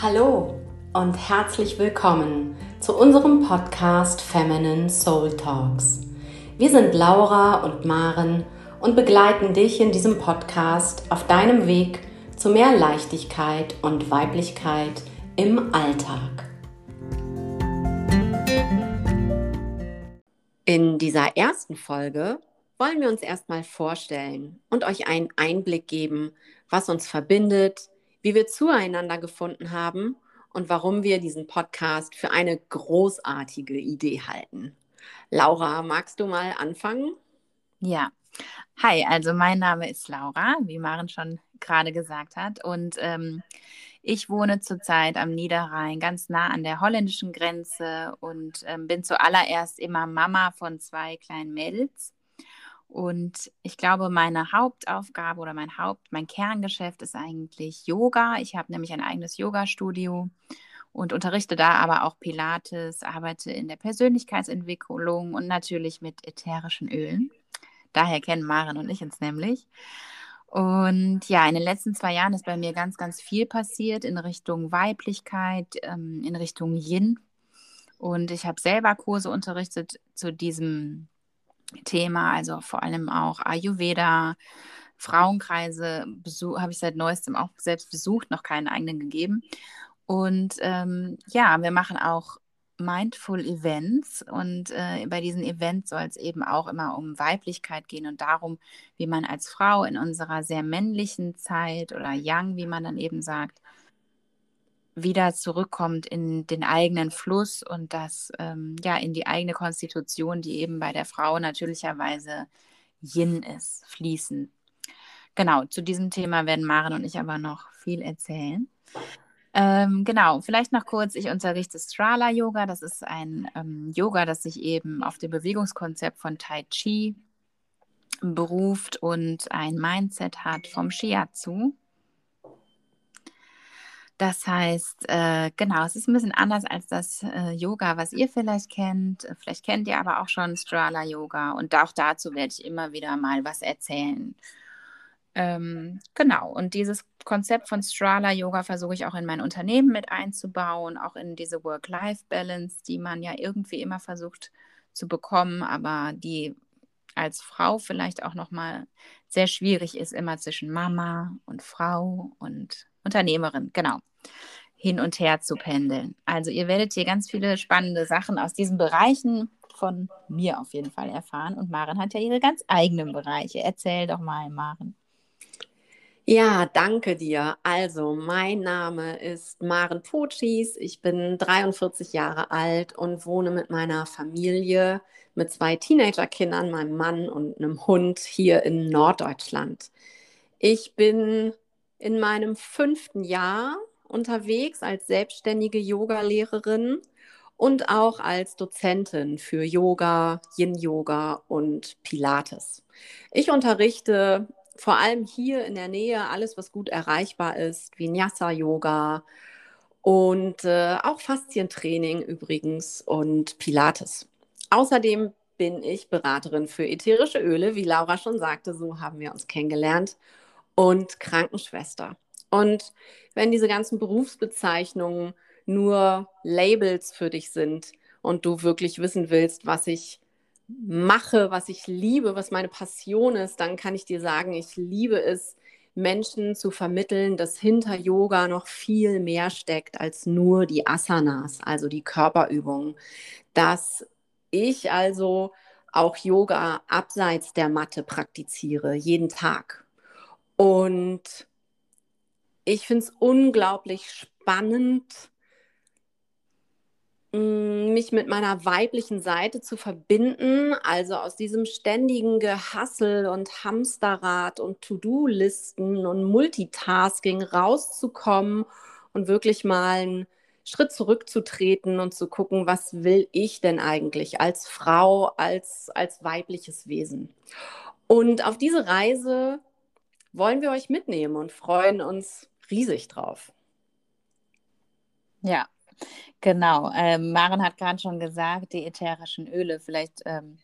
Hallo und herzlich willkommen zu unserem Podcast Feminine Soul Talks. Wir sind Laura und Maren und begleiten dich in diesem Podcast auf deinem Weg zu mehr Leichtigkeit und Weiblichkeit im Alltag. In dieser ersten Folge wollen wir uns erstmal vorstellen und euch einen Einblick geben, was uns verbindet, wie wir zueinander gefunden haben und warum wir diesen Podcast für eine großartige Idee halten. Laura, magst du mal anfangen? Ja. Hi, also mein Name ist Laura, wie Maren schon gerade gesagt hat. Und ähm, ich wohne zurzeit am Niederrhein, ganz nah an der holländischen Grenze und ähm, bin zuallererst immer Mama von zwei kleinen Mädels. Und ich glaube, meine Hauptaufgabe oder mein Haupt, mein Kerngeschäft ist eigentlich Yoga. Ich habe nämlich ein eigenes Yoga-Studio und unterrichte da aber auch Pilates, arbeite in der Persönlichkeitsentwicklung und natürlich mit ätherischen Ölen. Daher kennen Maren und ich uns nämlich. Und ja, in den letzten zwei Jahren ist bei mir ganz, ganz viel passiert in Richtung Weiblichkeit, ähm, in Richtung Yin. Und ich habe selber Kurse unterrichtet zu diesem Thema, also vor allem auch Ayurveda, Frauenkreise habe ich seit neuestem auch selbst besucht, noch keinen eigenen gegeben. Und ähm, ja, wir machen auch Mindful Events und äh, bei diesen Events soll es eben auch immer um Weiblichkeit gehen und darum, wie man als Frau in unserer sehr männlichen Zeit oder Young, wie man dann eben sagt, wieder zurückkommt in den eigenen Fluss und das ähm, ja in die eigene Konstitution, die eben bei der Frau natürlicherweise Yin ist, fließen. Genau, zu diesem Thema werden Maren und ich aber noch viel erzählen. Ähm, genau, vielleicht noch kurz, ich unterrichte Strala Yoga. Das ist ein ähm, Yoga, das sich eben auf dem Bewegungskonzept von Tai Chi beruft und ein Mindset hat vom Shiatsu. Das heißt, äh, genau, es ist ein bisschen anders als das äh, Yoga, was ihr vielleicht kennt. Vielleicht kennt ihr aber auch schon Strala Yoga und auch dazu werde ich immer wieder mal was erzählen. Ähm, genau, und dieses Konzept von Strala Yoga versuche ich auch in mein Unternehmen mit einzubauen, auch in diese Work-Life-Balance, die man ja irgendwie immer versucht zu bekommen, aber die als Frau vielleicht auch nochmal sehr schwierig ist, immer zwischen Mama und Frau und Unternehmerin, genau, hin und her zu pendeln. Also ihr werdet hier ganz viele spannende Sachen aus diesen Bereichen von mir auf jeden Fall erfahren. Und Maren hat ja ihre ganz eigenen Bereiche. Erzähl doch mal, Maren. Ja, danke dir. Also, mein Name ist Maren Potschis. Ich bin 43 Jahre alt und wohne mit meiner Familie, mit zwei Teenagerkindern, meinem Mann und einem Hund hier in Norddeutschland. Ich bin in meinem fünften Jahr unterwegs als selbstständige Yogalehrerin und auch als Dozentin für Yoga, Yin-Yoga und Pilates. Ich unterrichte vor allem hier in der Nähe alles, was gut erreichbar ist, Vinyasa-Yoga und äh, auch Faszientraining übrigens und Pilates. Außerdem bin ich Beraterin für ätherische Öle, wie Laura schon sagte, so haben wir uns kennengelernt und Krankenschwester. Und wenn diese ganzen Berufsbezeichnungen nur Labels für dich sind und du wirklich wissen willst, was ich mache, was ich liebe, was meine Passion ist, dann kann ich dir sagen, ich liebe es, Menschen zu vermitteln, dass hinter Yoga noch viel mehr steckt als nur die Asanas, also die Körperübungen. Dass ich also auch Yoga abseits der Matte praktiziere, jeden Tag. Und ich finde es unglaublich spannend, mm, mich mit meiner weiblichen Seite zu verbinden, also aus diesem ständigen Gehassel und Hamsterrad und To-Do-Listen und Multitasking rauszukommen und wirklich mal einen Schritt zurückzutreten und zu gucken, was will ich denn eigentlich als Frau, als, als weibliches Wesen. Und auf diese Reise wollen wir euch mitnehmen und freuen uns riesig drauf. Ja, Genau. Ähm, Maren hat gerade schon gesagt, die ätherischen Öle. Vielleicht, ähm,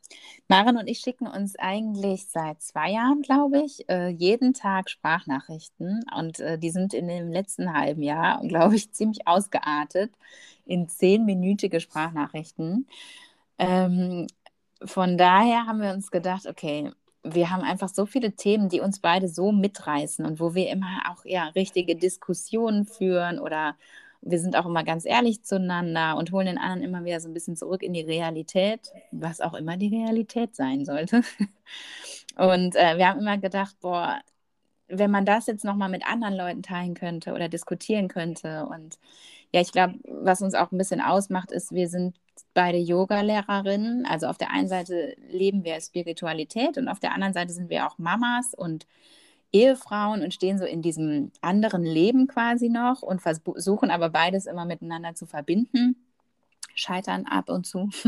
Maren und ich schicken uns eigentlich seit zwei Jahren, glaube ich, äh, jeden Tag Sprachnachrichten. Und äh, die sind in dem letzten halben Jahr, glaube ich, ziemlich ausgeartet in zehnminütige Sprachnachrichten. Ähm, von daher haben wir uns gedacht, okay, wir haben einfach so viele Themen, die uns beide so mitreißen und wo wir immer auch ja richtige Diskussionen führen oder wir sind auch immer ganz ehrlich zueinander und holen den anderen immer wieder so ein bisschen zurück in die Realität, was auch immer die Realität sein sollte. Und äh, wir haben immer gedacht, boah, wenn man das jetzt nochmal mit anderen Leuten teilen könnte oder diskutieren könnte. Und ja, ich glaube, was uns auch ein bisschen ausmacht, ist, wir sind beide Yoga-Lehrerinnen. Also auf der einen Seite leben wir Spiritualität und auf der anderen Seite sind wir auch Mamas und Ehefrauen und stehen so in diesem anderen Leben quasi noch und versuchen aber beides immer miteinander zu verbinden. Scheitern ab und zu.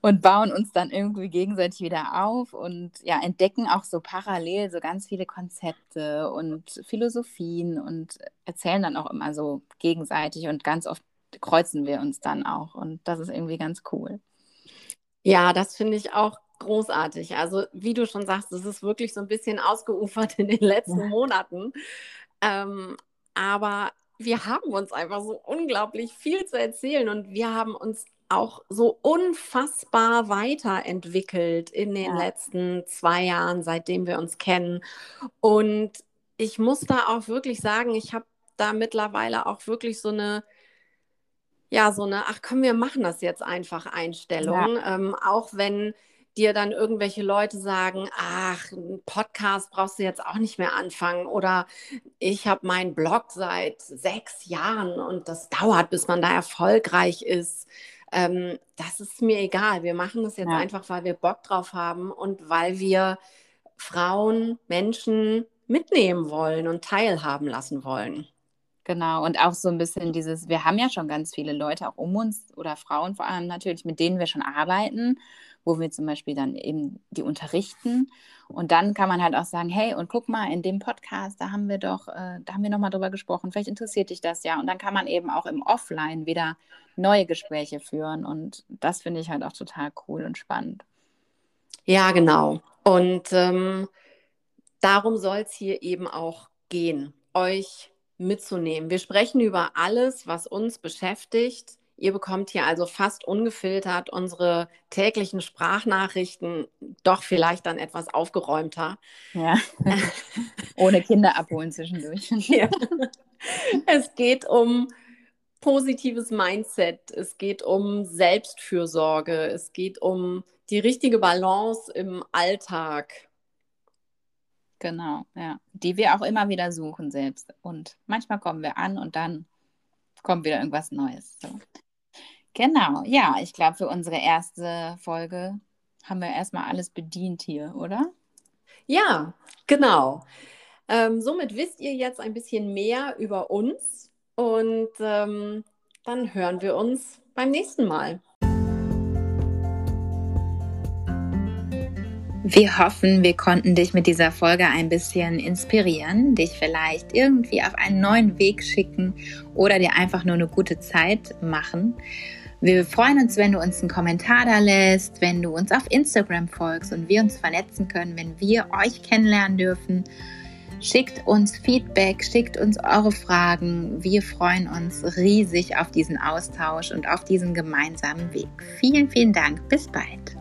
und bauen uns dann irgendwie gegenseitig wieder auf und ja, entdecken auch so parallel so ganz viele Konzepte und Philosophien und erzählen dann auch immer so gegenseitig und ganz oft kreuzen wir uns dann auch und das ist irgendwie ganz cool. Ja, das finde ich auch großartig. Also wie du schon sagst, es ist wirklich so ein bisschen ausgeufert in den letzten ja. Monaten. Ähm, aber wir haben uns einfach so unglaublich viel zu erzählen und wir haben uns auch so unfassbar weiterentwickelt in den ja. letzten zwei Jahren, seitdem wir uns kennen. Und ich muss da auch wirklich sagen, ich habe da mittlerweile auch wirklich so eine ja, so eine, ach komm, wir machen das jetzt einfach Einstellung. Ja. Ähm, auch wenn dir dann irgendwelche Leute sagen, ach, ein Podcast brauchst du jetzt auch nicht mehr anfangen oder ich habe meinen Blog seit sechs Jahren und das dauert, bis man da erfolgreich ist. Ähm, das ist mir egal. Wir machen das jetzt ja. einfach, weil wir Bock drauf haben und weil wir Frauen, Menschen mitnehmen wollen und teilhaben lassen wollen. Genau, und auch so ein bisschen dieses, wir haben ja schon ganz viele Leute auch um uns oder Frauen vor allem natürlich, mit denen wir schon arbeiten, wo wir zum Beispiel dann eben die unterrichten. Und dann kann man halt auch sagen, hey, und guck mal, in dem Podcast, da haben wir doch, äh, da haben wir nochmal drüber gesprochen, vielleicht interessiert dich das ja. Und dann kann man eben auch im Offline wieder neue Gespräche führen. Und das finde ich halt auch total cool und spannend. Ja, genau. Und ähm, darum soll es hier eben auch gehen, euch mitzunehmen. Wir sprechen über alles, was uns beschäftigt. Ihr bekommt hier also fast ungefiltert unsere täglichen Sprachnachrichten, doch vielleicht dann etwas aufgeräumter. Ja, ohne Kinder abholen zwischendurch. ja. Es geht um positives Mindset, es geht um Selbstfürsorge, es geht um die richtige Balance im Alltag. Genau, ja. Die wir auch immer wieder suchen selbst. Und manchmal kommen wir an und dann kommt wieder irgendwas Neues. So. Genau, ja, ich glaube, für unsere erste Folge haben wir erstmal alles bedient hier, oder? Ja, genau. Ähm, somit wisst ihr jetzt ein bisschen mehr über uns und ähm, dann hören wir uns beim nächsten Mal. Wir hoffen, wir konnten dich mit dieser Folge ein bisschen inspirieren, dich vielleicht irgendwie auf einen neuen Weg schicken oder dir einfach nur eine gute Zeit machen. Wir freuen uns, wenn du uns einen Kommentar da lässt, wenn du uns auf Instagram folgst und wir uns vernetzen können, wenn wir euch kennenlernen dürfen. Schickt uns Feedback, schickt uns eure Fragen. Wir freuen uns riesig auf diesen Austausch und auf diesen gemeinsamen Weg. Vielen, vielen Dank. Bis bald.